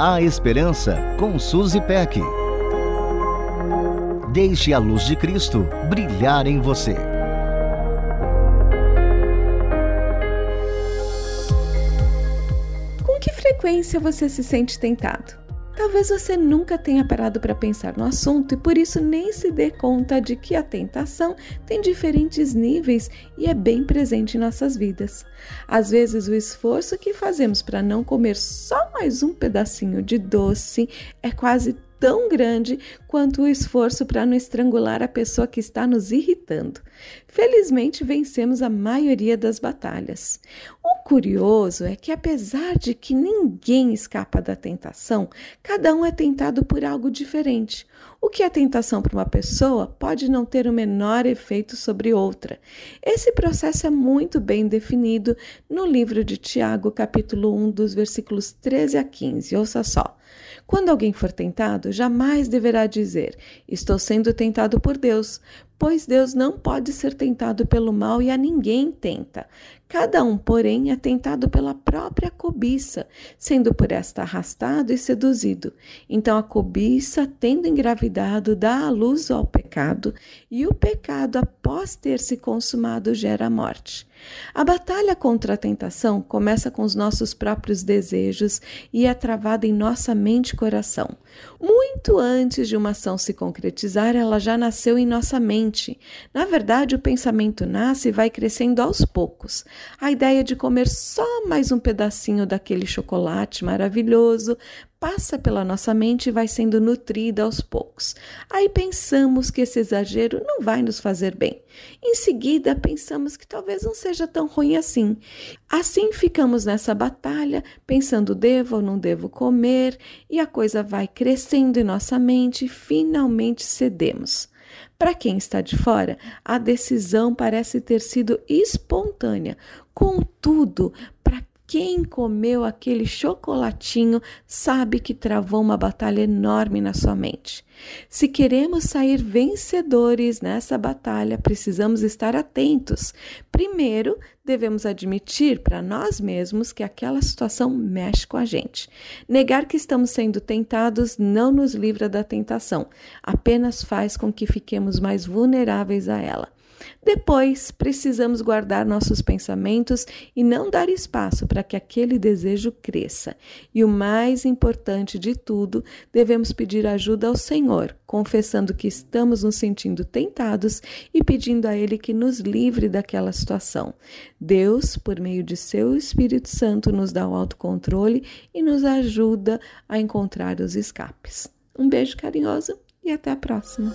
A Esperança com Suzy Peck. Deixe a luz de Cristo brilhar em você. Com que frequência você se sente tentado? Talvez você nunca tenha parado para pensar no assunto e por isso nem se dê conta de que a tentação tem diferentes níveis e é bem presente em nossas vidas. Às vezes, o esforço que fazemos para não comer só mais um pedacinho de doce é quase tão grande quanto o esforço para não estrangular a pessoa que está nos irritando. Felizmente, vencemos a maioria das batalhas. O curioso é que, apesar de que ninguém escapa da tentação, cada um é tentado por algo diferente. O que é tentação para uma pessoa pode não ter o menor efeito sobre outra. Esse processo é muito bem definido no livro de Tiago, capítulo 1, dos versículos 13 a 15. Ouça só. Quando alguém for tentado, jamais deverá dizer: Estou sendo tentado por Deus, pois Deus não pode ser tentado pelo mal e a ninguém tenta. Cada um, porém, é tentado pela própria cobiça, sendo por esta arrastado e seduzido. Então a cobiça, tendo engravidado, dá a luz ao pecado, e o pecado, após ter se consumado, gera a morte. A batalha contra a tentação começa com os nossos próprios desejos e é travada em nossa mente e coração. Muito antes de uma ação se concretizar, ela já nasceu em nossa mente. Na verdade, o pensamento nasce e vai crescendo aos poucos. A ideia de comer só mais um pedacinho daquele chocolate maravilhoso passa pela nossa mente e vai sendo nutrida aos poucos. Aí pensamos que esse exagero não vai nos fazer bem. Em seguida, pensamos que talvez não seja tão ruim assim. Assim ficamos nessa batalha, pensando devo ou não devo comer, e a coisa vai crescendo em nossa mente e finalmente cedemos. Para quem está de fora, a decisão parece ter sido espontânea. Contudo, quem comeu aquele chocolatinho sabe que travou uma batalha enorme na sua mente. Se queremos sair vencedores nessa batalha, precisamos estar atentos. Primeiro, devemos admitir para nós mesmos que aquela situação mexe com a gente. Negar que estamos sendo tentados não nos livra da tentação, apenas faz com que fiquemos mais vulneráveis a ela. Depois, precisamos guardar nossos pensamentos e não dar espaço para que aquele desejo cresça. E o mais importante de tudo, devemos pedir ajuda ao Senhor, confessando que estamos nos sentindo tentados e pedindo a Ele que nos livre daquela situação. Deus, por meio de seu Espírito Santo, nos dá o autocontrole e nos ajuda a encontrar os escapes. Um beijo carinhoso e até a próxima!